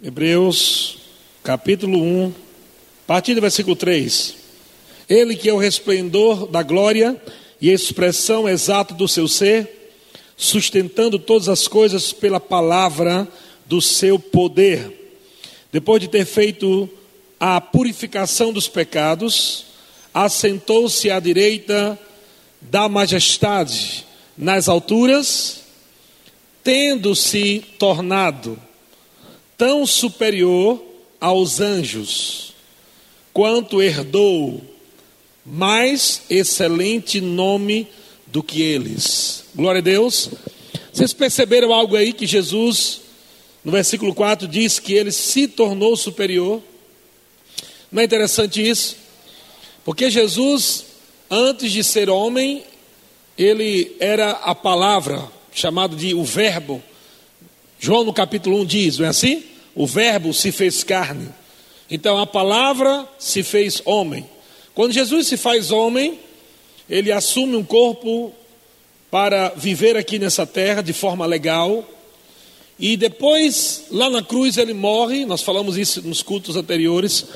Hebreus, capítulo 1, a partir do versículo 3. Ele que é o resplendor da glória e a expressão exata do seu ser, sustentando todas as coisas pela palavra do seu poder. Depois de ter feito a purificação dos pecados, assentou-se à direita da majestade nas alturas, tendo-se tornado tão superior aos anjos, quanto herdou mais excelente nome do que eles. Glória a Deus. Vocês perceberam algo aí que Jesus, no versículo 4, diz que ele se tornou superior? Não é interessante isso? Porque Jesus, antes de ser homem, ele era a palavra, chamado de o Verbo. João no capítulo 1 diz, não é assim? O Verbo se fez carne. Então a palavra se fez homem. Quando Jesus se faz homem, ele assume um corpo para viver aqui nessa terra de forma legal. E depois, lá na cruz, ele morre. Nós falamos isso nos cultos anteriores.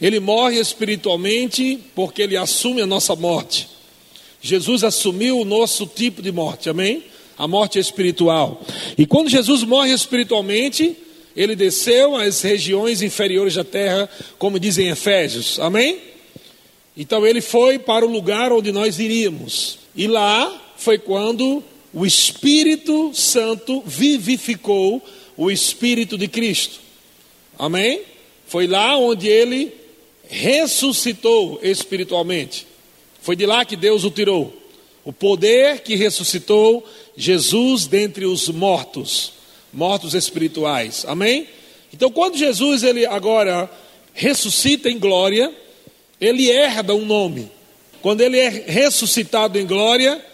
Ele morre espiritualmente porque ele assume a nossa morte. Jesus assumiu o nosso tipo de morte, amém? A morte espiritual. E quando Jesus morre espiritualmente, ele desceu às regiões inferiores da terra, como dizem Efésios, amém? Então ele foi para o lugar onde nós iríamos. E lá foi quando o Espírito Santo vivificou o Espírito de Cristo. Amém? Foi lá onde ele ressuscitou espiritualmente. Foi de lá que Deus o tirou. O poder que ressuscitou Jesus dentre os mortos, mortos espirituais. Amém? Então, quando Jesus ele agora ressuscita em glória, ele herda um nome. Quando ele é ressuscitado em glória,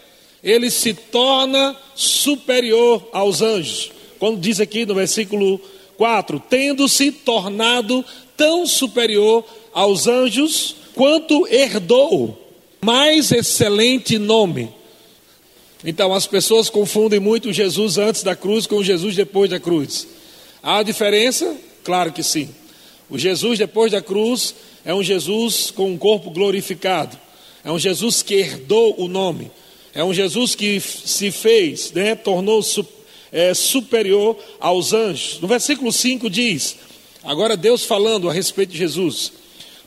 ele se torna superior aos anjos. Quando diz aqui no versículo 4: tendo-se tornado tão superior aos anjos, quanto herdou mais excelente nome. Então as pessoas confundem muito Jesus antes da cruz com Jesus depois da cruz. Há diferença? Claro que sim. O Jesus depois da cruz é um Jesus com um corpo glorificado. É um Jesus que herdou o nome. É um Jesus que se fez, né, tornou é, superior aos anjos. No versículo 5 diz: agora Deus falando a respeito de Jesus.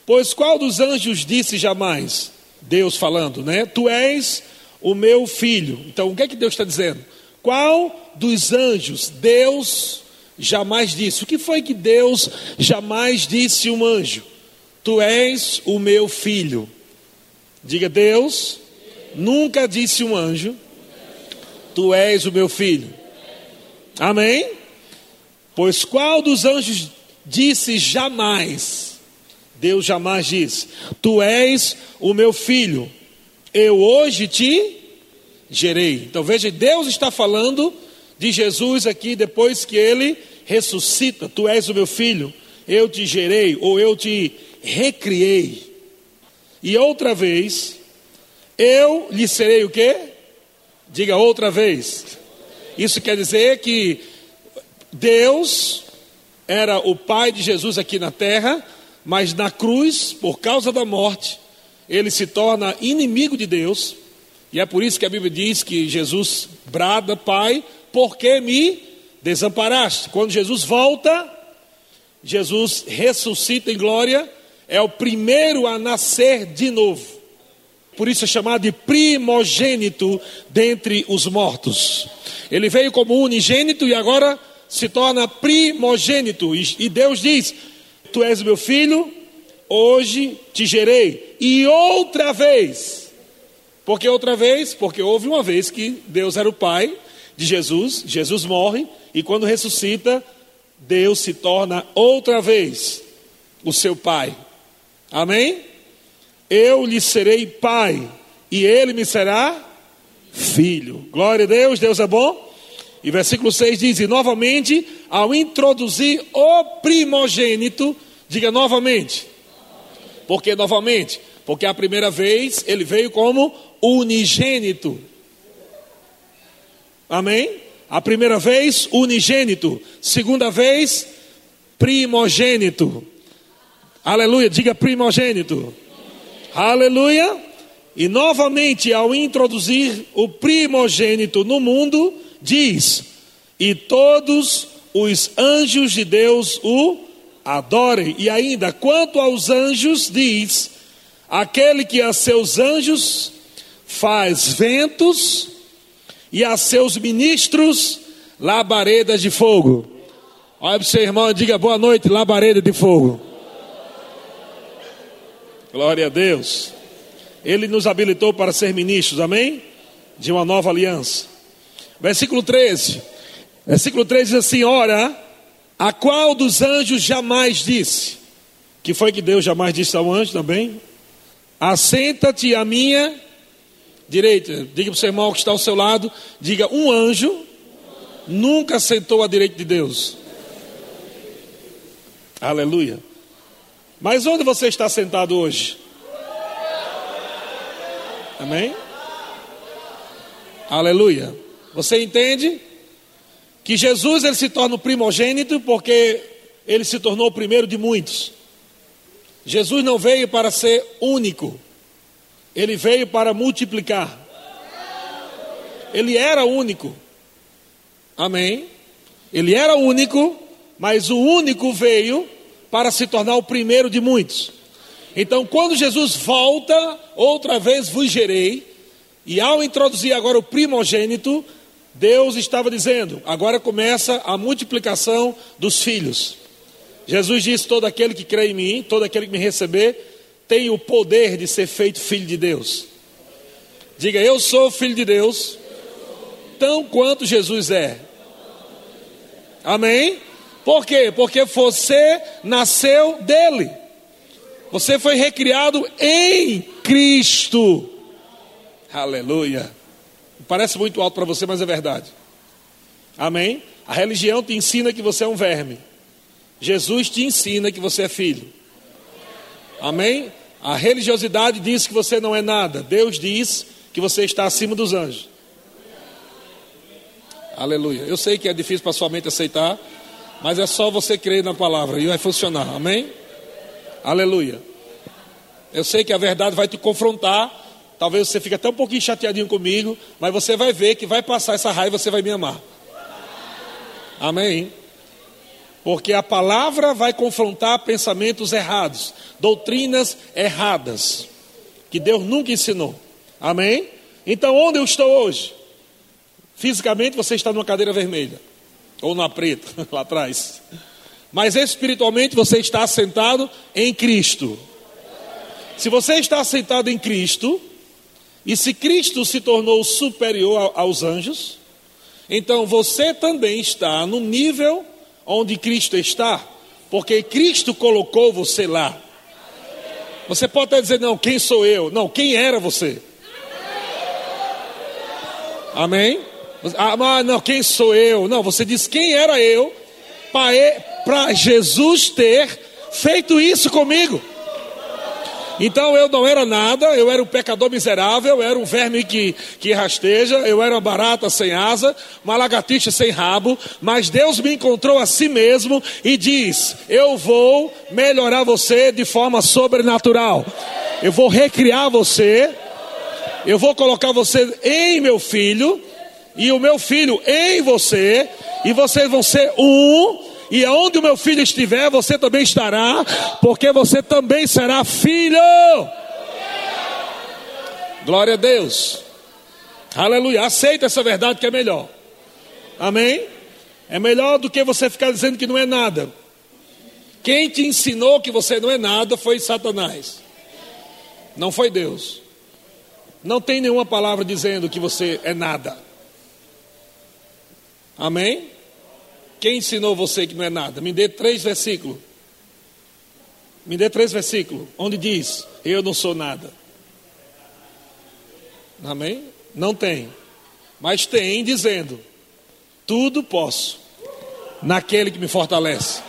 Pois qual dos anjos disse jamais? Deus falando, né? Tu és o meu filho. Então o que é que Deus está dizendo? Qual dos anjos Deus jamais disse? O que foi que Deus jamais disse um anjo? Tu és o meu filho. Diga, Deus nunca disse um anjo: Tu és o meu filho. Amém? Pois qual dos anjos disse jamais? Deus jamais disse: Tu és o meu filho. Eu hoje te gerei. Então veja, Deus está falando de Jesus aqui depois que ele ressuscita. Tu és o meu filho. Eu te gerei ou eu te recriei. E outra vez, eu lhe serei o quê? Diga outra vez. Isso quer dizer que Deus era o Pai de Jesus aqui na terra, mas na cruz, por causa da morte, ele se torna inimigo de Deus. E é por isso que a Bíblia diz que Jesus brada, Pai, por que me desamparaste? Quando Jesus volta, Jesus ressuscita em glória é o primeiro a nascer de novo. Por isso é chamado de primogênito dentre os mortos. Ele veio como unigênito e agora se torna primogênito. E Deus diz: Tu és meu filho, hoje te gerei. E outra vez. Por que outra vez? Porque houve uma vez que Deus era o pai de Jesus, Jesus morre, e quando ressuscita, Deus se torna outra vez o seu pai. Amém? Eu lhe serei pai e ele me será filho. Glória a Deus, Deus é bom. E versículo 6 diz: E novamente, ao introduzir o primogênito, diga novamente. Por que novamente? Porque a primeira vez ele veio como unigênito. Amém? A primeira vez, unigênito. Segunda vez, primogênito. Aleluia, diga primogênito. Aleluia. E novamente, ao introduzir o primogênito no mundo, diz: E todos os anjos de Deus o adorem. E ainda, quanto aos anjos, diz: Aquele que a seus anjos faz ventos e a seus ministros labaredas de fogo. Olha para o seu irmão e diga boa noite, labareda de fogo. Glória a Deus. Ele nos habilitou para ser ministros, amém? De uma nova aliança. Versículo 13. Versículo 13 diz assim: Ora, a qual dos anjos jamais disse? Que foi que Deus jamais disse ao anjo também? Assenta-te à minha direita. Diga para o seu irmão que está ao seu lado: diga, um anjo nunca sentou à direita de Deus. Aleluia. Mas onde você está sentado hoje? Amém? Aleluia. Você entende que Jesus ele se torna o primogênito porque ele se tornou o primeiro de muitos. Jesus não veio para ser único. Ele veio para multiplicar. Ele era único. Amém? Ele era único, mas o único veio para se tornar o primeiro de muitos. Então, quando Jesus volta, outra vez vos gerei, e ao introduzir agora o primogênito, Deus estava dizendo: agora começa a multiplicação dos filhos. Jesus disse: todo aquele que crê em mim, todo aquele que me receber, tem o poder de ser feito filho de Deus. Diga, eu sou filho de Deus, tão quanto Jesus é. Amém? Por quê? Porque você nasceu dele. Você foi recriado em Cristo. Aleluia. Parece muito alto para você, mas é verdade. Amém? A religião te ensina que você é um verme. Jesus te ensina que você é filho. Amém? A religiosidade diz que você não é nada. Deus diz que você está acima dos anjos. Aleluia. Eu sei que é difícil para sua mente aceitar, mas é só você crer na palavra e vai funcionar. Amém? Aleluia. Eu sei que a verdade vai te confrontar. Talvez você fique até um pouquinho chateadinho comigo, mas você vai ver que vai passar essa raiva e você vai me amar. Amém? Porque a palavra vai confrontar pensamentos errados, doutrinas erradas, que Deus nunca ensinou. Amém? Então, onde eu estou hoje? Fisicamente você está numa cadeira vermelha, ou na preta, lá atrás. Mas espiritualmente você está sentado em Cristo. Se você está sentado em Cristo, e se Cristo se tornou superior aos anjos, então você também está no nível onde Cristo está, porque Cristo colocou você lá. Você pode até dizer, não, quem sou eu? Não, quem era você? Amém? Ah, não, quem sou eu? Não, você diz quem era eu para Jesus ter feito isso comigo. Então eu não era nada, eu era um pecador miserável, eu era um verme que, que rasteja, eu era uma barata sem asa, uma lagartixa sem rabo, mas Deus me encontrou a si mesmo e diz: Eu vou melhorar você de forma sobrenatural, eu vou recriar você, eu vou colocar você em meu filho, e o meu filho em você, e vocês vão ser um e aonde o meu filho estiver, você também estará, porque você também será filho. Glória a Deus. Aleluia. Aceita essa verdade que é melhor. Amém? É melhor do que você ficar dizendo que não é nada. Quem te ensinou que você não é nada foi Satanás. Não foi Deus. Não tem nenhuma palavra dizendo que você é nada. Amém? Quem ensinou você que não é nada? Me dê três versículos. Me dê três versículos, onde diz: Eu não sou nada. Amém? Não tem. Mas tem dizendo: Tudo posso, naquele que me fortalece.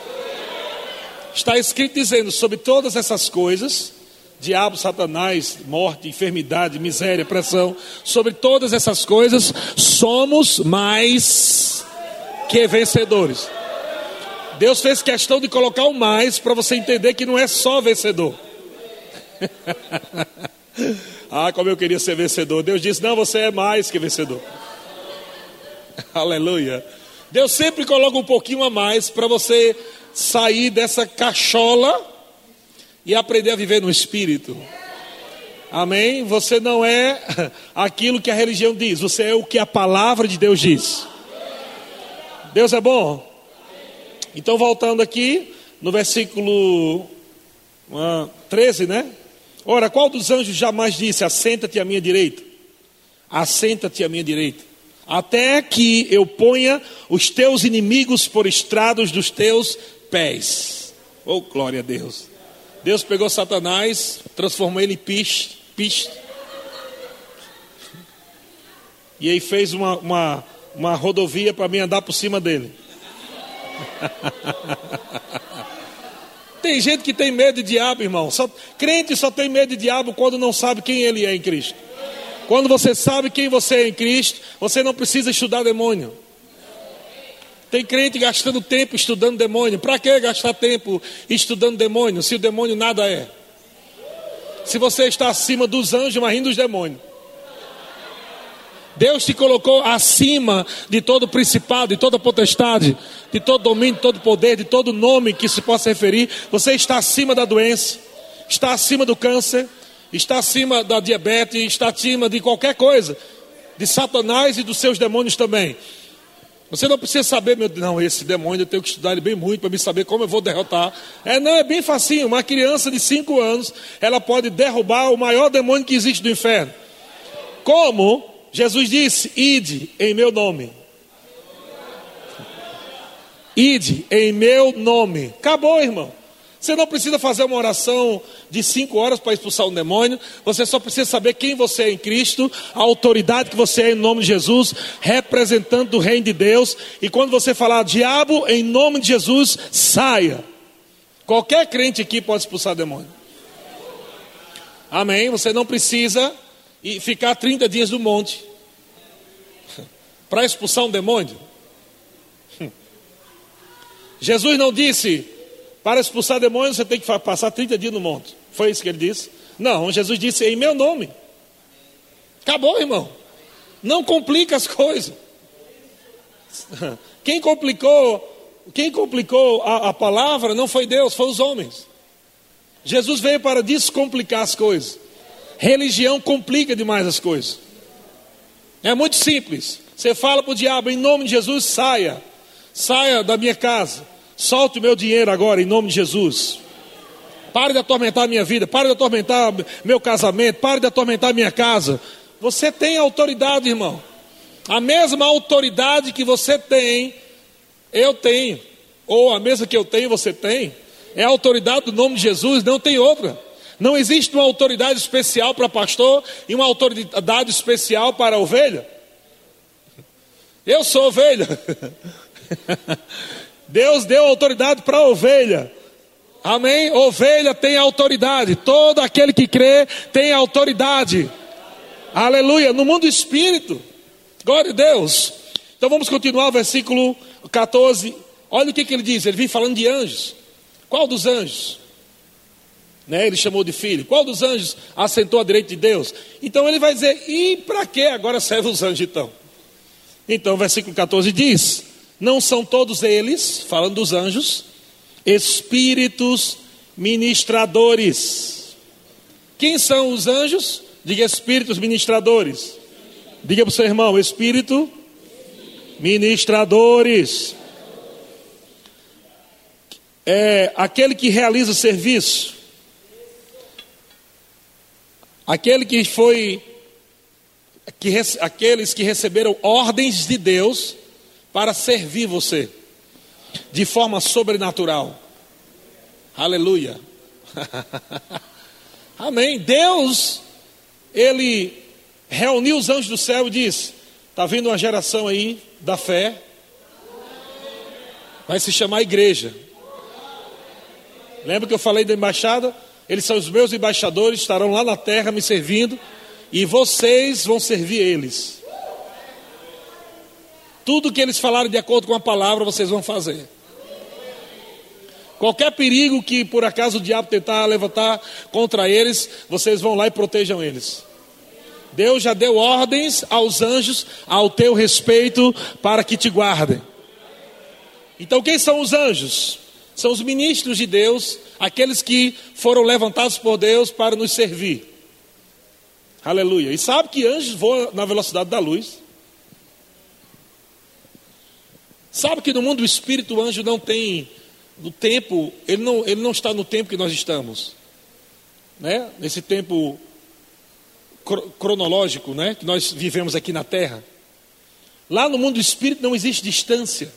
Está escrito dizendo sobre todas essas coisas: diabo, satanás, morte, enfermidade, miséria, pressão, sobre todas essas coisas, somos mais que vencedores. Deus fez questão de colocar o mais para você entender que não é só vencedor. ah, como eu queria ser vencedor. Deus disse: Não, você é mais que vencedor. Aleluia. Deus sempre coloca um pouquinho a mais para você sair dessa cachola e aprender a viver no espírito. Amém? Você não é aquilo que a religião diz, você é o que a palavra de Deus diz. Deus é bom? Então, voltando aqui, no versículo uh, 13, né? Ora, qual dos anjos jamais disse: Assenta-te à minha direita? Assenta-te à minha direita, até que eu ponha os teus inimigos por estrados dos teus pés. Oh, glória a Deus. Deus pegou Satanás, transformou ele em piche, piche. E aí fez uma, uma, uma rodovia para mim andar por cima dele. tem gente que tem medo de diabo, irmão. Só, crente só tem medo de diabo quando não sabe quem ele é em Cristo. Quando você sabe quem você é em Cristo, você não precisa estudar demônio. Tem crente gastando tempo estudando demônio. Para que gastar tempo estudando demônio se o demônio nada é? Se você está acima dos anjos, imagina dos demônios. Deus te colocou acima de todo principado, de toda potestade, de todo domínio, de todo poder, de todo nome que se possa referir. Você está acima da doença, está acima do câncer, está acima da diabetes, está acima de qualquer coisa, de Satanás e dos seus demônios também. Você não precisa saber, meu não, esse demônio eu tenho que estudar ele bem muito para me saber como eu vou derrotar. É, não, é bem facinho. Uma criança de 5 anos, ela pode derrubar o maior demônio que existe do inferno. Como Jesus disse: Ide em meu nome. Ide em meu nome. Acabou, irmão. Você não precisa fazer uma oração de cinco horas para expulsar um demônio. Você só precisa saber quem você é em Cristo, a autoridade que você é em nome de Jesus, representante do reino de Deus. E quando você falar diabo, em nome de Jesus, saia. Qualquer crente aqui pode expulsar demônio. Amém? Você não precisa ficar 30 dias no monte para expulsar um demônio. Jesus não disse para expulsar demônios você tem que passar 30 dias no monte. Foi isso que ele disse? Não, Jesus disse em meu nome. Acabou, irmão. Não complica as coisas. Quem complicou, quem complicou a, a palavra não foi Deus, foi os homens. Jesus veio para descomplicar as coisas. Religião complica demais as coisas. É muito simples. Você fala para o diabo, em nome de Jesus, saia. Saia da minha casa. Solte o meu dinheiro agora em nome de Jesus. Pare de atormentar a minha vida, pare de atormentar meu casamento, pare de atormentar minha casa. Você tem autoridade, irmão. A mesma autoridade que você tem, eu tenho. Ou a mesma que eu tenho, você tem. É a autoridade do nome de Jesus, não tem outra. Não existe uma autoridade especial para pastor e uma autoridade especial para ovelha. Eu sou ovelha. Deus deu autoridade para a ovelha. Amém? Ovelha tem autoridade. Todo aquele que crê tem autoridade. Aleluia. No mundo espírito. Glória a Deus. Então vamos continuar o versículo 14. Olha o que, que ele diz. Ele vem falando de anjos. Qual dos anjos? Né? Ele chamou de filho. Qual dos anjos assentou à direita de Deus? Então ele vai dizer: e para que agora serve os anjos então? Então, versículo 14 diz: não são todos eles, falando dos anjos, espíritos ministradores. Quem são os anjos? Diga espíritos ministradores. Diga para o seu irmão, espírito ministradores. É aquele que realiza serviço. Aquele que foi que, aqueles que receberam ordens de Deus para servir você de forma sobrenatural. Aleluia. Amém. Deus, Ele reuniu os anjos do céu e disse: Está vindo uma geração aí da fé, vai se chamar igreja. Lembra que eu falei da embaixada? Eles são os meus embaixadores, estarão lá na terra me servindo, e vocês vão servir eles. Tudo que eles falarem de acordo com a palavra, vocês vão fazer. Qualquer perigo que por acaso o diabo tentar levantar contra eles, vocês vão lá e protejam eles. Deus já deu ordens aos anjos ao teu respeito para que te guardem. Então, quem são os anjos? São os ministros de Deus, aqueles que foram levantados por Deus para nos servir. Aleluia. E sabe que anjos voam na velocidade da luz? Sabe que no mundo do espírito o anjo não tem no tempo, ele não, ele não está no tempo que nós estamos. Né? Nesse tempo cronológico, né, que nós vivemos aqui na terra. Lá no mundo do espírito não existe distância.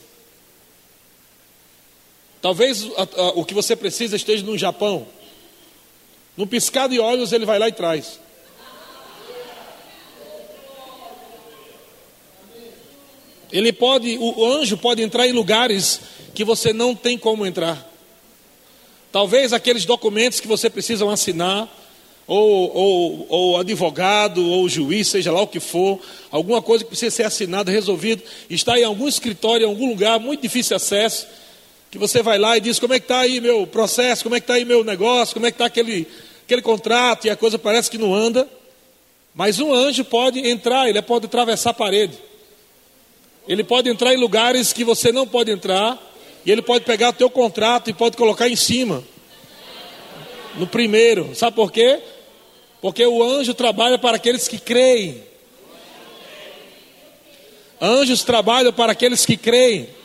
Talvez a, a, o que você precisa esteja no Japão. Num piscar de olhos ele vai lá e traz. Ele pode, o anjo pode entrar em lugares que você não tem como entrar. Talvez aqueles documentos que você precisa assinar, ou, ou, ou, advogado, ou juiz, seja lá o que for, alguma coisa que precisa ser assinada, resolvido, está em algum escritório, em algum lugar muito difícil acesso, que você vai lá e diz, como é que está aí meu processo, como é que está aí meu negócio, como é que está aquele, aquele contrato, e a coisa parece que não anda. Mas um anjo pode entrar, ele pode atravessar a parede. Ele pode entrar em lugares que você não pode entrar, e ele pode pegar o teu contrato e pode colocar em cima. No primeiro. Sabe por quê? Porque o anjo trabalha para aqueles que creem. Anjos trabalham para aqueles que creem.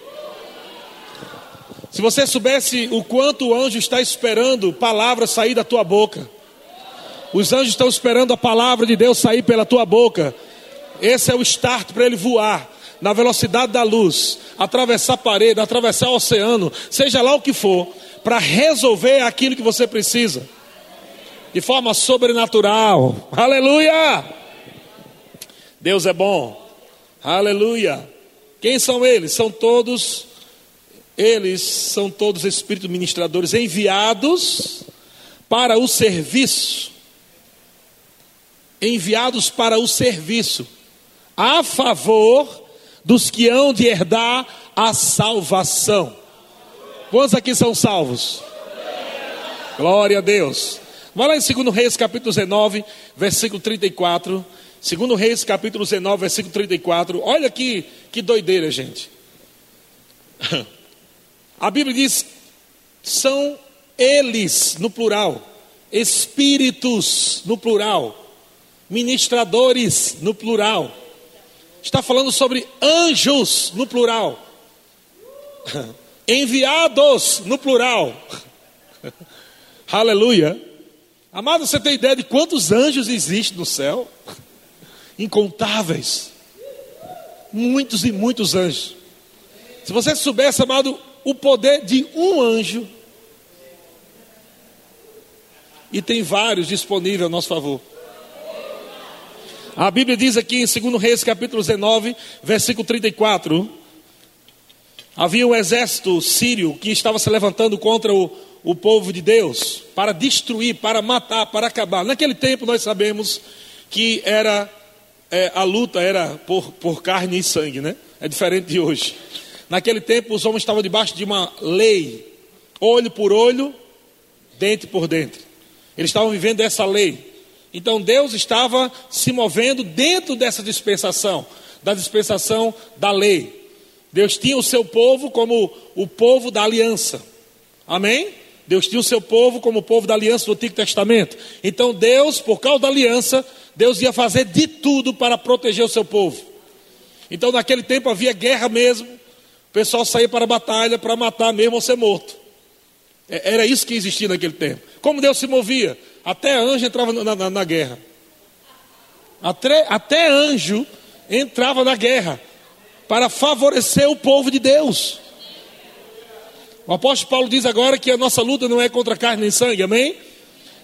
Se você soubesse o quanto o anjo está esperando palavras sair da tua boca. Os anjos estão esperando a palavra de Deus sair pela tua boca. Esse é o start para ele voar na velocidade da luz, atravessar parede, atravessar o oceano, seja lá o que for, para resolver aquilo que você precisa, de forma sobrenatural. Aleluia! Deus é bom. Aleluia! Quem são eles? São todos, eles são todos espíritos ministradores enviados para o serviço. Enviados para o serviço, a favor dos que hão de herdar a salvação. Quantos aqui são salvos? Glória a Deus. Vai lá em 2 Reis capítulo 19, versículo 34. 2 Reis capítulo 19, versículo 34. Olha aqui que doideira, gente. A Bíblia diz: são eles, no plural, espíritos, no plural, ministradores, no plural está falando sobre anjos no plural, enviados no plural. Aleluia. Amado, você tem ideia de quantos anjos existem no céu? Incontáveis. Muitos e muitos anjos. Se você soubesse, amado, o poder de um anjo, e tem vários disponíveis a nosso favor. A Bíblia diz aqui em 2 Reis, capítulo 19, versículo 34. Havia um exército sírio que estava se levantando contra o, o povo de Deus para destruir, para matar, para acabar. Naquele tempo nós sabemos que era é, a luta era por, por carne e sangue, né? É diferente de hoje. Naquele tempo os homens estavam debaixo de uma lei, olho por olho, dente por dente. Eles estavam vivendo essa lei. Então Deus estava se movendo dentro dessa dispensação, da dispensação da lei. Deus tinha o seu povo como o povo da aliança. Amém? Deus tinha o seu povo como o povo da aliança do Antigo Testamento. Então Deus, por causa da aliança, Deus ia fazer de tudo para proteger o seu povo. Então naquele tempo havia guerra mesmo. O pessoal saía para a batalha para matar mesmo ou ser morto. É, era isso que existia naquele tempo. Como Deus se movia? Até anjo entrava na, na, na guerra. Até, até anjo entrava na guerra para favorecer o povo de Deus. O apóstolo Paulo diz agora que a nossa luta não é contra carne nem sangue, amém?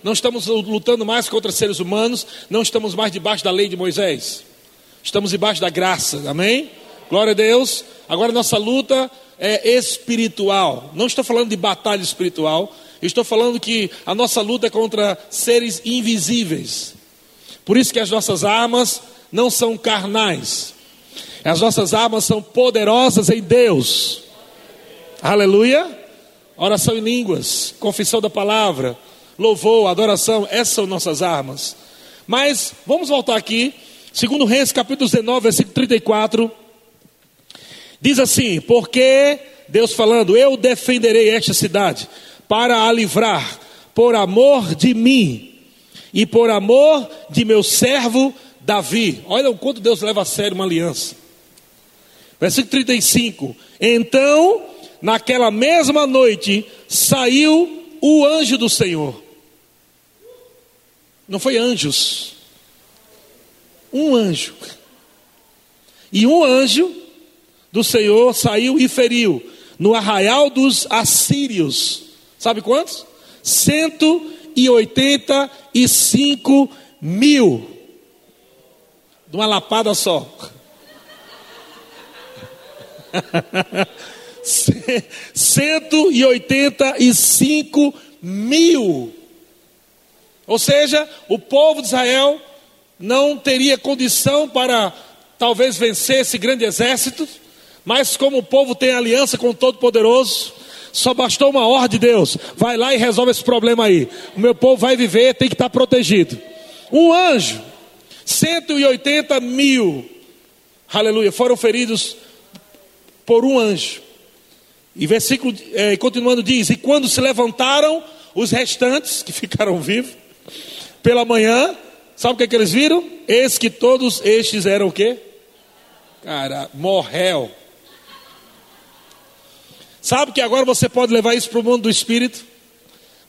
Não estamos lutando mais contra seres humanos, não estamos mais debaixo da lei de Moisés. Estamos debaixo da graça, amém? Glória a Deus. Agora nossa luta é espiritual. Não estou falando de batalha espiritual, estou falando que a nossa luta é contra seres invisíveis. Por isso que as nossas armas não são carnais. As nossas armas são poderosas em Deus. Aleluia. oração em línguas, confissão da palavra, louvor, adoração, essas são nossas armas. Mas vamos voltar aqui, segundo Reis, capítulo 19, versículo 34. Diz assim: Porque Deus falando, eu defenderei esta cidade para a livrar, por amor de mim e por amor de meu servo Davi. Olha o quanto Deus leva a sério uma aliança. Versículo 35: Então, naquela mesma noite, saiu o anjo do Senhor. Não foi anjos, um anjo. E um anjo do Senhor saiu e feriu no arraial dos assírios. Sabe quantos? 185 mil. De uma lapada só. 185 mil. Ou seja, o povo de Israel não teria condição para talvez vencer esse grande exército, mas como o povo tem aliança com o Todo-Poderoso, só bastou uma ordem de Deus. Vai lá e resolve esse problema aí. O meu povo vai viver, tem que estar protegido. Um anjo, 180 mil, aleluia, foram feridos por um anjo. E versículo, é, continuando, diz: E quando se levantaram os restantes, que ficaram vivos, pela manhã, sabe o que, é que eles viram? Eis que todos estes eram o quê? Cara, morreu. Sabe que agora você pode levar isso para o mundo do espírito?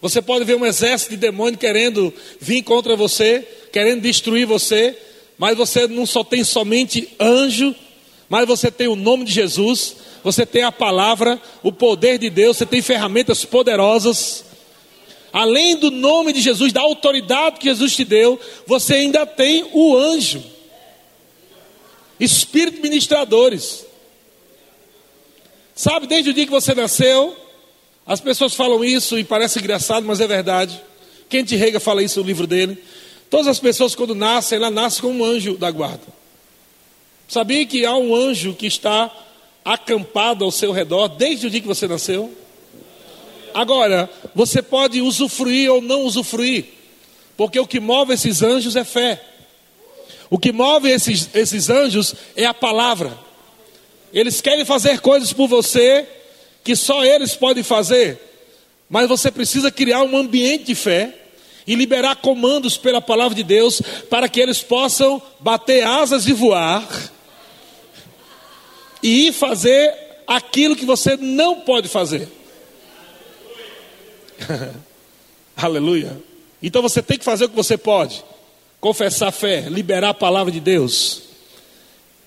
Você pode ver um exército de demônio querendo vir contra você, querendo destruir você, mas você não só tem somente anjo, mas você tem o nome de Jesus, você tem a palavra, o poder de Deus, você tem ferramentas poderosas. Além do nome de Jesus, da autoridade que Jesus te deu, você ainda tem o anjo, espírito ministradores. Sabe, desde o dia que você nasceu, as pessoas falam isso e parece engraçado, mas é verdade. Kent Rega fala isso no livro dele. Todas as pessoas, quando nascem, ela nasce como um anjo da guarda. Sabia que há um anjo que está acampado ao seu redor desde o dia que você nasceu? Agora, você pode usufruir ou não usufruir, porque o que move esses anjos é fé. O que move esses, esses anjos é a palavra. Eles querem fazer coisas por você que só eles podem fazer, mas você precisa criar um ambiente de fé e liberar comandos pela palavra de Deus para que eles possam bater asas e voar e ir fazer aquilo que você não pode fazer. Aleluia. Então você tem que fazer o que você pode: confessar a fé, liberar a palavra de Deus.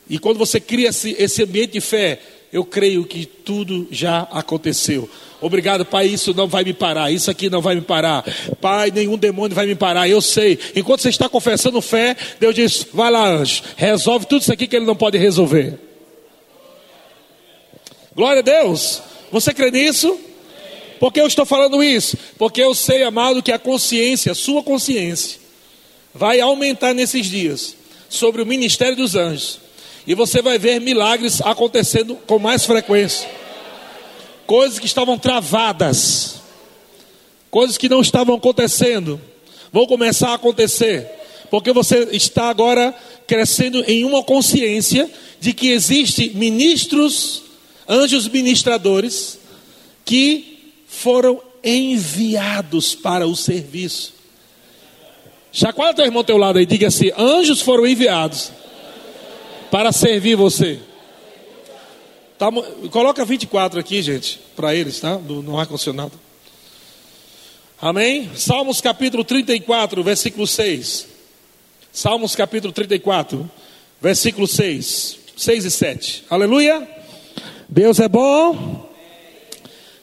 E quando você cria esse, esse ambiente de fé, eu creio que tudo já aconteceu. Obrigado, Pai, isso não vai me parar, isso aqui não vai me parar. Pai, nenhum demônio vai me parar, eu sei. Enquanto você está confessando fé, Deus diz: vai lá, anjo, resolve tudo isso aqui que ele não pode resolver. Glória a Deus. Você crê nisso? Por que eu estou falando isso? Porque eu sei, amado, que a consciência, a sua consciência, vai aumentar nesses dias sobre o ministério dos anjos. E você vai ver milagres acontecendo com mais frequência. Coisas que estavam travadas, coisas que não estavam acontecendo, vão começar a acontecer, porque você está agora crescendo em uma consciência de que existe ministros, anjos ministradores que foram enviados para o serviço. Chacoalha teu irmão teu lado aí, diga assim: anjos foram enviados para servir você. Tá, coloca 24 aqui, gente, para eles, tá? No, no ar-condicionado. Amém? Salmos capítulo 34, versículo 6. Salmos capítulo 34, versículo 6. 6 e 7. Aleluia. Deus é bom.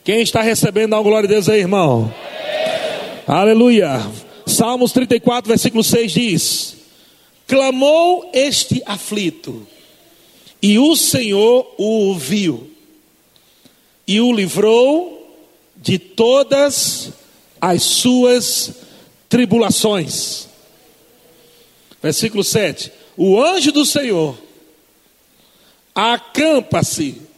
Quem está recebendo, dá uma glória a Deus aí, irmão. Aleluia. Salmos 34, versículo 6 diz: Clamou este aflito, e o Senhor o ouviu, e o livrou de todas as suas tribulações. Versículo 7: O anjo do Senhor acampa-se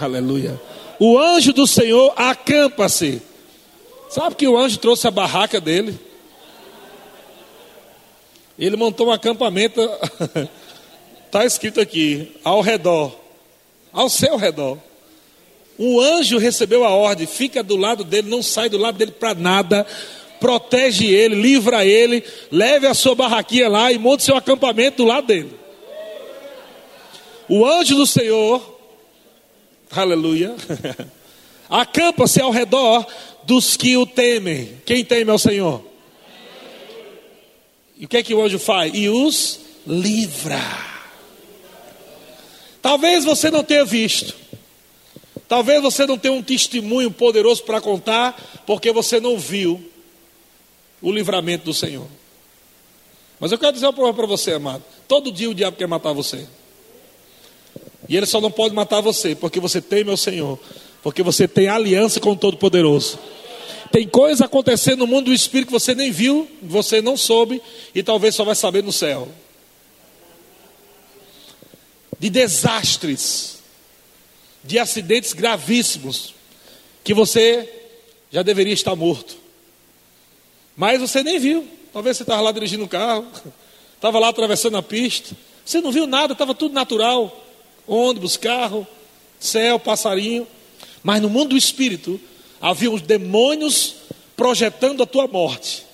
Aleluia. O anjo do Senhor acampa-se. Sabe que o anjo trouxe a barraca dele? Ele montou um acampamento, está escrito aqui, ao redor, ao seu redor. O anjo recebeu a ordem, fica do lado dele, não sai do lado dele para nada, protege ele, livra ele, leve a sua barraquinha lá e monte seu acampamento do lado dele. O anjo do Senhor, aleluia, acampa-se ao redor dos que o temem. Quem teme ao Senhor? E o que é que o anjo faz? E os livra. Talvez você não tenha visto. Talvez você não tenha um testemunho poderoso para contar, porque você não viu o livramento do Senhor. Mas eu quero dizer uma coisa para você, amado. Todo dia o diabo quer matar você. E ele só não pode matar você, porque você teme ao Senhor. Porque você tem aliança com o Todo-Poderoso. Tem coisas acontecendo no mundo do espírito que você nem viu, você não soube e talvez só vai saber no céu. De desastres, de acidentes gravíssimos, que você já deveria estar morto. Mas você nem viu. Talvez você estava lá dirigindo o um carro, estava lá atravessando a pista. Você não viu nada, estava tudo natural. Ônibus, carro, céu, passarinho. Mas no mundo do espírito, havia os demônios projetando a tua morte.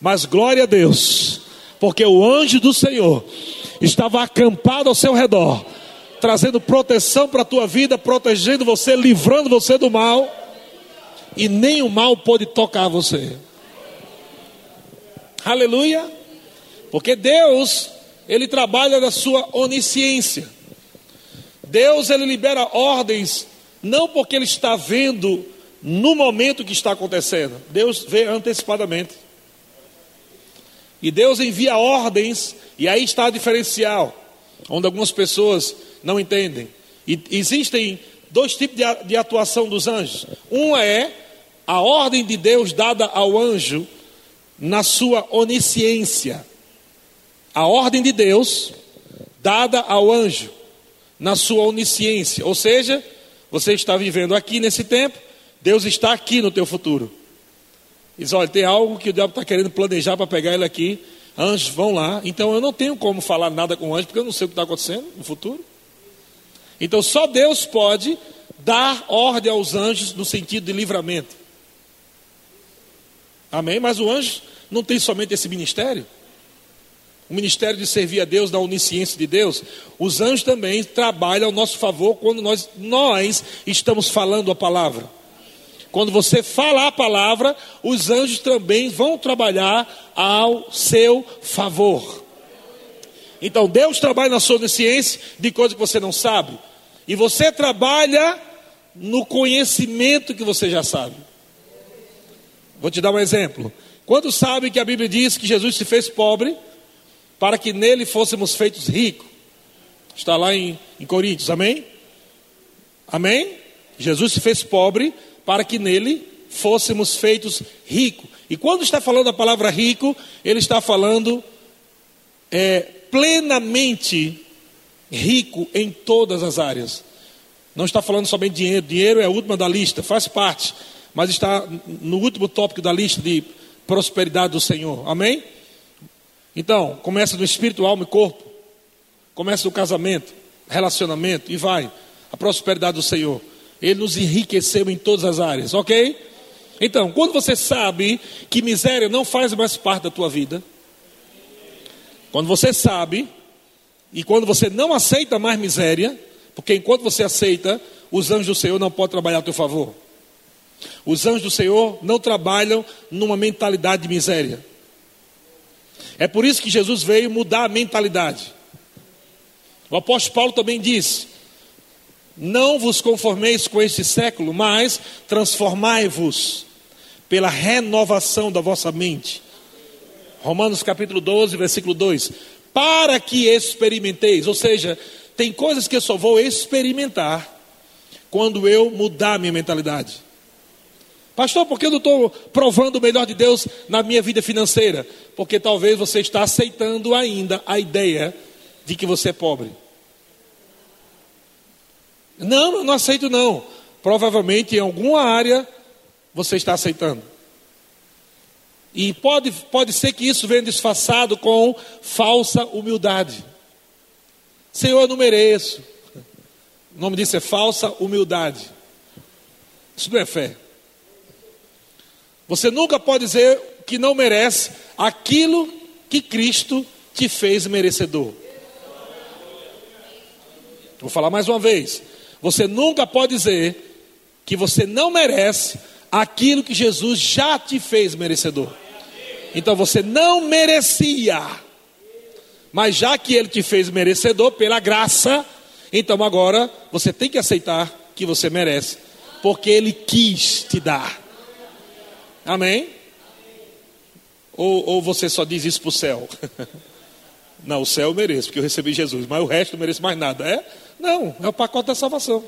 Mas glória a Deus, porque o anjo do Senhor estava acampado ao seu redor, trazendo proteção para a tua vida, protegendo você, livrando você do mal, e nem o mal pôde tocar você. Aleluia! Porque Deus, Ele trabalha na sua onisciência. Deus, Ele libera ordens, não porque Ele está vendo no momento que está acontecendo. Deus vê antecipadamente. E Deus envia ordens, e aí está o diferencial, onde algumas pessoas não entendem. E existem dois tipos de atuação dos anjos. Um é a ordem de Deus dada ao anjo na sua onisciência. A ordem de Deus dada ao anjo na sua onisciência. Ou seja, você está vivendo aqui nesse tempo, Deus está aqui no teu futuro. Diz: olha, tem algo que o diabo está querendo planejar para pegar ele aqui. Anjos vão lá. Então eu não tenho como falar nada com o anjo, porque eu não sei o que está acontecendo no futuro. Então só Deus pode dar ordem aos anjos no sentido de livramento. Amém? Mas o anjo não tem somente esse ministério. O ministério de servir a Deus, da onisciência de Deus. Os anjos também trabalham ao nosso favor quando nós, nós estamos falando a palavra. Quando você fala a palavra, os anjos também vão trabalhar ao seu favor. Então Deus trabalha na sua onisciência de coisas que você não sabe. E você trabalha no conhecimento que você já sabe. Vou te dar um exemplo. Quando sabe que a Bíblia diz que Jesus se fez pobre para que nele fôssemos feitos ricos? Está lá em, em Coríntios, amém? Amém? Jesus se fez pobre para que nele fôssemos feitos ricos. E quando está falando a palavra rico, ele está falando é, plenamente rico em todas as áreas. Não está falando somente dinheiro, dinheiro é a última da lista, faz parte, mas está no último tópico da lista de prosperidade do Senhor. Amém? Então, começa no espírito, alma e corpo. Começa no casamento, relacionamento e vai. A prosperidade do Senhor. Ele nos enriqueceu em todas as áreas, ok? Então, quando você sabe que miséria não faz mais parte da tua vida, quando você sabe, e quando você não aceita mais miséria, porque enquanto você aceita, os anjos do Senhor não podem trabalhar a teu favor. Os anjos do Senhor não trabalham numa mentalidade de miséria. É por isso que Jesus veio mudar a mentalidade. O apóstolo Paulo também disse: não vos conformeis com este século, mas transformai-vos pela renovação da vossa mente. Romanos capítulo 12, versículo 2. Para que experimenteis, ou seja, tem coisas que eu só vou experimentar quando eu mudar a minha mentalidade. Pastor, por que eu não estou provando o melhor de Deus na minha vida financeira? Porque talvez você está aceitando ainda a ideia de que você é pobre. Não, eu não aceito não. Provavelmente em alguma área você está aceitando. E pode, pode ser que isso venha disfarçado com falsa humildade. Senhor, eu não mereço. O nome disso é falsa humildade. Isso não é fé. Você nunca pode dizer que não merece aquilo que Cristo te fez merecedor. Vou falar mais uma vez. Você nunca pode dizer que você não merece aquilo que Jesus já te fez merecedor. Então você não merecia. Mas já que ele te fez merecedor pela graça, então agora você tem que aceitar que você merece, porque ele quis te dar. Amém? Ou, ou você só diz isso para o céu? Não, o céu eu mereço, porque eu recebi Jesus, mas o resto não mereço mais nada. É? Não, é o pacote da salvação.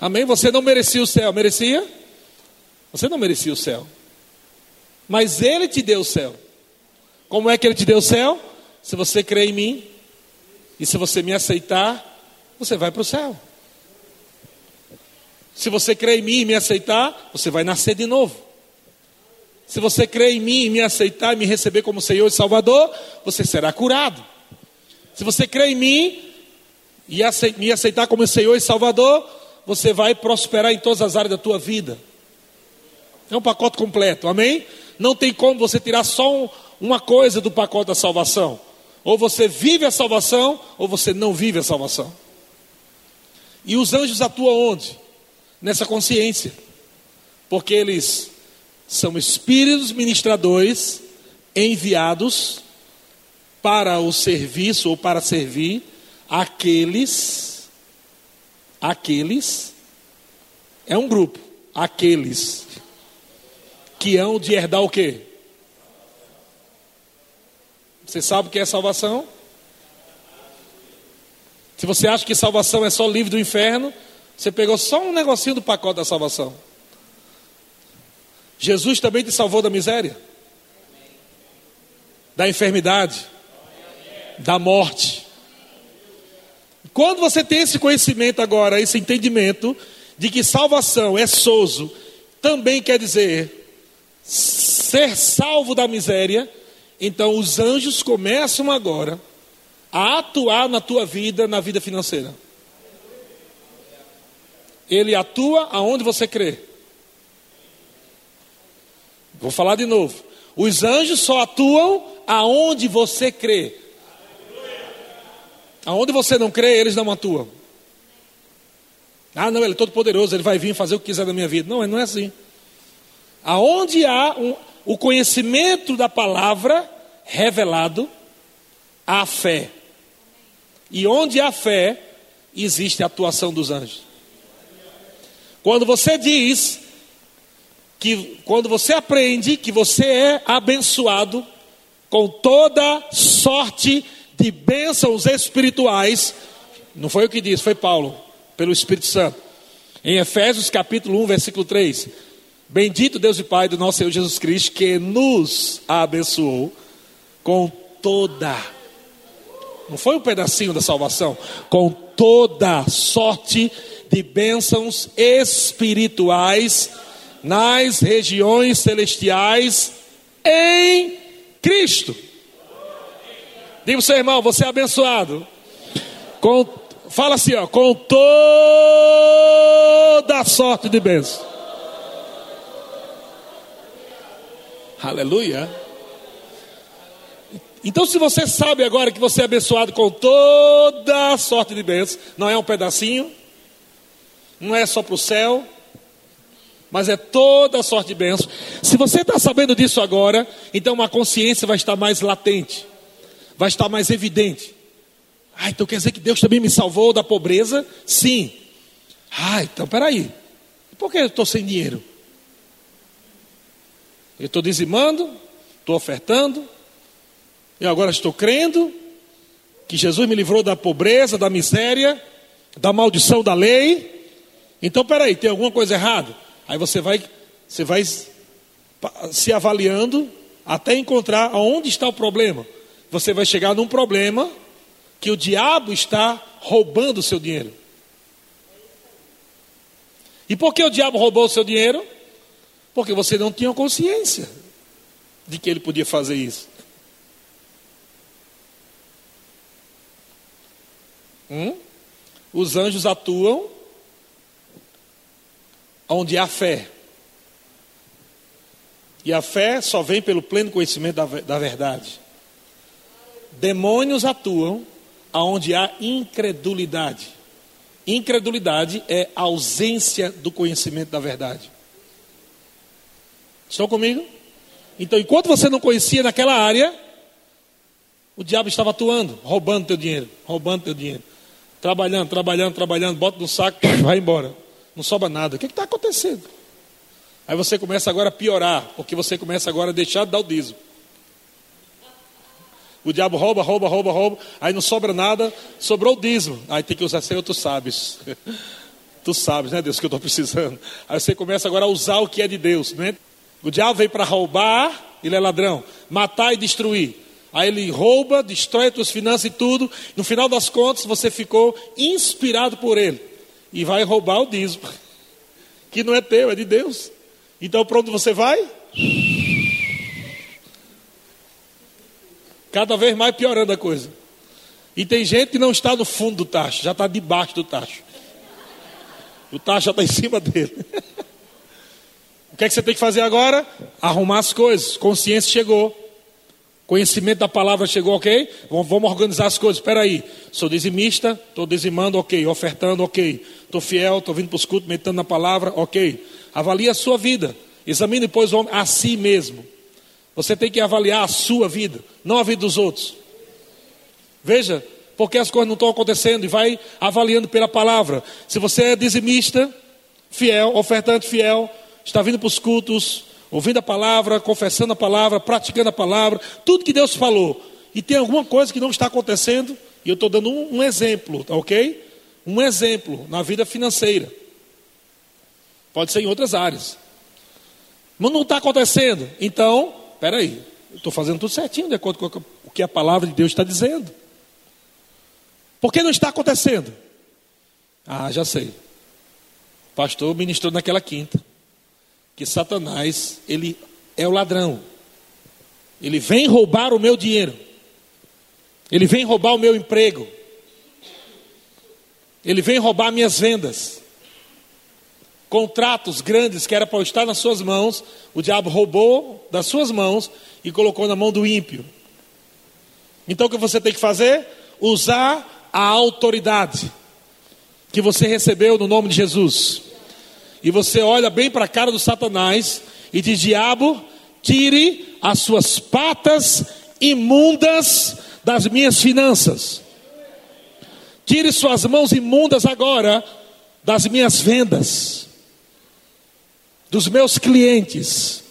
Amém? Você não merecia o céu, merecia? Você não merecia o céu. Mas Ele te deu o céu. Como é que Ele te deu o céu? Se você crê em mim, e se você me aceitar, você vai para o céu. Se você crê em mim e me aceitar, você vai nascer de novo. Se você crê em mim e me aceitar e me receber como Senhor e Salvador, você será curado. Se você crê em mim e me aceitar como Senhor e Salvador, você vai prosperar em todas as áreas da tua vida. É um pacote completo, amém? Não tem como você tirar só uma coisa do pacote da salvação. Ou você vive a salvação, ou você não vive a salvação. E os anjos atuam onde? Nessa consciência. Porque eles são espíritos ministradores enviados para o serviço ou para servir aqueles aqueles é um grupo, aqueles que hão de herdar o quê? Você sabe o que é salvação? Se você acha que salvação é só livre do inferno, você pegou só um negocinho do pacote da salvação. Jesus também te salvou da miséria, da enfermidade, da morte. Quando você tem esse conhecimento agora, esse entendimento de que salvação é sozo, também quer dizer ser salvo da miséria, então os anjos começam agora a atuar na tua vida, na vida financeira. Ele atua aonde você crê. Vou falar de novo. Os anjos só atuam aonde você crê. Aonde você não crê, eles não atuam. Ah, não, ele é todo poderoso, ele vai vir fazer o que quiser na minha vida. Não, não é assim. Aonde há um, o conhecimento da palavra revelado, há fé. E onde há fé, existe a atuação dos anjos. Quando você diz que quando você aprende que você é abençoado com toda sorte de bênçãos espirituais, não foi o que disse, foi Paulo, pelo Espírito Santo. Em Efésios capítulo 1, versículo 3. Bendito Deus e Pai do nosso Senhor Jesus Cristo, que nos abençoou com toda, não foi um pedacinho da salvação, com toda sorte de bênçãos espirituais nas regiões celestiais em Cristo. Diga o seu irmão, você é abençoado. Com, fala assim, ó, com toda sorte de bênção. Aleluia. Então, se você sabe agora que você é abençoado com toda sorte de bênçãos, não é um pedacinho, não é só para o céu, mas é toda sorte de bênçãos. Se você está sabendo disso agora, então a consciência vai estar mais latente, vai estar mais evidente. Ah, então quer dizer que Deus também me salvou da pobreza? Sim. Ah, então peraí. Por que eu estou sem dinheiro? Eu estou dizimando, estou ofertando, eu agora estou crendo que Jesus me livrou da pobreza, da miséria, da maldição da lei. Então peraí, tem alguma coisa errada? Aí você vai, você vai se avaliando até encontrar aonde está o problema. Você vai chegar num problema que o diabo está roubando o seu dinheiro. E por que o diabo roubou o seu dinheiro? Porque você não tinha consciência de que ele podia fazer isso. Hum? Os anjos atuam onde há fé. E a fé só vem pelo pleno conhecimento da, da verdade. Demônios atuam aonde há incredulidade. Incredulidade é ausência do conhecimento da verdade. Estão comigo? Então, enquanto você não conhecia naquela área, o diabo estava atuando, roubando teu dinheiro, roubando teu dinheiro. Trabalhando, trabalhando, trabalhando, bota no saco, vai embora. Não sobra nada. O que está acontecendo? Aí você começa agora a piorar, porque você começa agora a deixar de dar o dízimo. O diabo rouba, rouba, rouba, rouba, aí não sobra nada, sobrou o dízimo. Aí tem que usar, Senhor, tu sabes. tu sabes, né, Deus, que eu estou precisando. Aí você começa agora a usar o que é de Deus, né? O diabo veio para roubar, ele é ladrão, matar e destruir. Aí ele rouba, destrói tuas finanças e tudo. No final das contas, você ficou inspirado por ele. E vai roubar o dízimo. Que não é teu, é de Deus. Então, para onde você vai? Cada vez mais piorando a coisa. E tem gente que não está no fundo do tacho, já está debaixo do tacho. O tacho já está em cima dele. o que é que você tem que fazer agora? Arrumar as coisas. Consciência chegou. Conhecimento da palavra chegou, ok? Vamos organizar as coisas. Espera aí, sou dizimista, estou dizimando, ok. Ofertando, ok. Estou fiel, estou vindo para os cultos, meditando na palavra, ok. Avalie a sua vida. Examine, depois a si mesmo. Você tem que avaliar a sua vida, não a vida dos outros. Veja, porque as coisas não estão acontecendo e vai avaliando pela palavra. Se você é dizimista, fiel, ofertante fiel, está vindo para os cultos, ouvindo a palavra, confessando a palavra, praticando a palavra, tudo que Deus falou, e tem alguma coisa que não está acontecendo, e eu estou dando um, um exemplo, tá ok? Um exemplo na vida financeira. Pode ser em outras áreas. Mas não está acontecendo. Então, Espera aí, eu estou fazendo tudo certinho de acordo com o que a palavra de Deus está dizendo. Por que não está acontecendo? Ah, já sei. O pastor ministrou naquela quinta que Satanás, ele é o ladrão. Ele vem roubar o meu dinheiro. Ele vem roubar o meu emprego. Ele vem roubar minhas vendas contratos grandes que era para estar nas suas mãos, o diabo roubou das suas mãos e colocou na mão do ímpio. Então o que você tem que fazer? Usar a autoridade que você recebeu no nome de Jesus. E você olha bem para a cara do Satanás e diz: Diabo, tire as suas patas imundas das minhas finanças. Tire suas mãos imundas agora das minhas vendas dos meus clientes.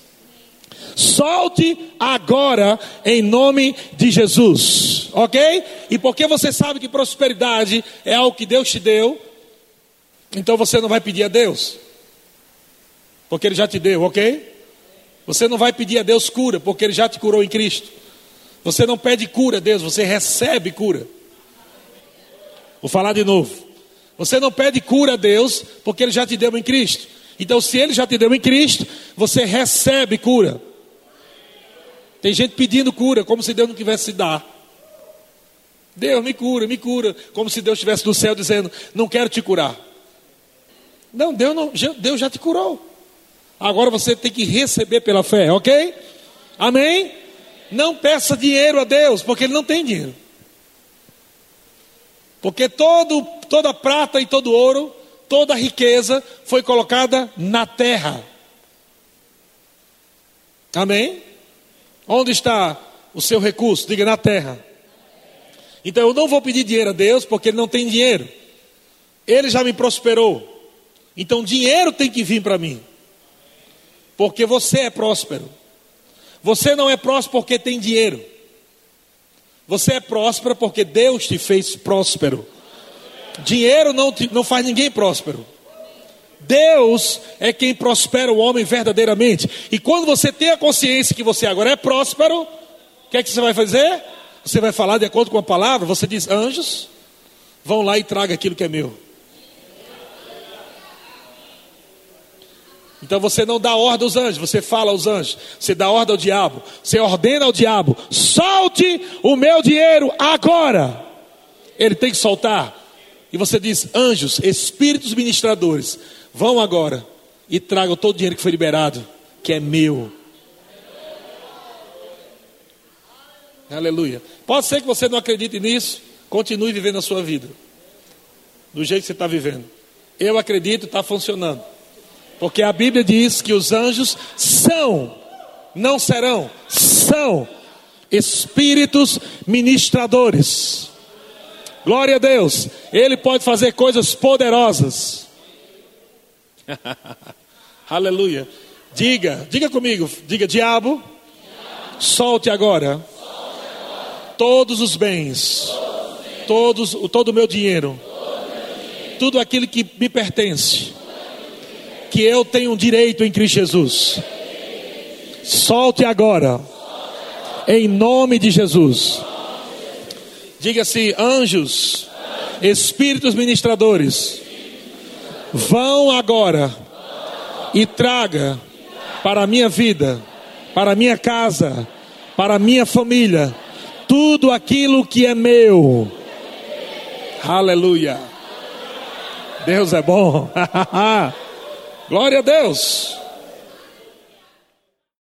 Solte agora em nome de Jesus, ok? E porque você sabe que prosperidade é algo que Deus te deu, então você não vai pedir a Deus, porque Ele já te deu, ok? Você não vai pedir a Deus cura, porque Ele já te curou em Cristo. Você não pede cura a Deus, você recebe cura. Vou falar de novo. Você não pede cura a Deus, porque Ele já te deu em Cristo. Então, se ele já te deu em Cristo, você recebe cura. Tem gente pedindo cura, como se Deus não quisesse se dar. Deus me cura, me cura, como se Deus estivesse no céu dizendo: Não quero te curar. Não, Deus, não, Deus já te curou. Agora você tem que receber pela fé, ok? Amém? Não peça dinheiro a Deus, porque Ele não tem dinheiro. Porque todo, toda prata e todo ouro toda riqueza foi colocada na terra. Amém? Onde está o seu recurso? Diga na terra. Então eu não vou pedir dinheiro a Deus porque Ele não tem dinheiro. Ele já me prosperou. Então dinheiro tem que vir para mim. Porque você é próspero. Você não é próspero porque tem dinheiro. Você é próspero porque Deus te fez próspero. Dinheiro não, não faz ninguém próspero. Deus é quem prospera o homem verdadeiramente. E quando você tem a consciência que você agora é próspero, o que é que você vai fazer? Você vai falar de acordo com a palavra, você diz: anjos, vão lá e traga aquilo que é meu. Então você não dá ordem aos anjos, você fala aos anjos, você dá ordem ao diabo, você ordena ao diabo: solte o meu dinheiro agora. Ele tem que soltar. E você diz: anjos, espíritos ministradores, vão agora e tragam todo o dinheiro que foi liberado, que é meu. Aleluia. Pode ser que você não acredite nisso, continue vivendo a sua vida, do jeito que você está vivendo. Eu acredito, está funcionando. Porque a Bíblia diz que os anjos são, não serão, são espíritos ministradores. Glória a Deus. Ele pode fazer coisas poderosas. Aleluia. Diga, diga comigo, diga diabo, solte agora todos os bens, todos, todo o meu dinheiro, tudo aquilo que me pertence, que eu tenho direito em Cristo Jesus. Solte agora, em nome de Jesus. Diga assim: anjos, espíritos ministradores, vão agora e traga para a minha vida, para a minha casa, para a minha família tudo aquilo que é meu. Aleluia. Deus é bom. Glória a Deus.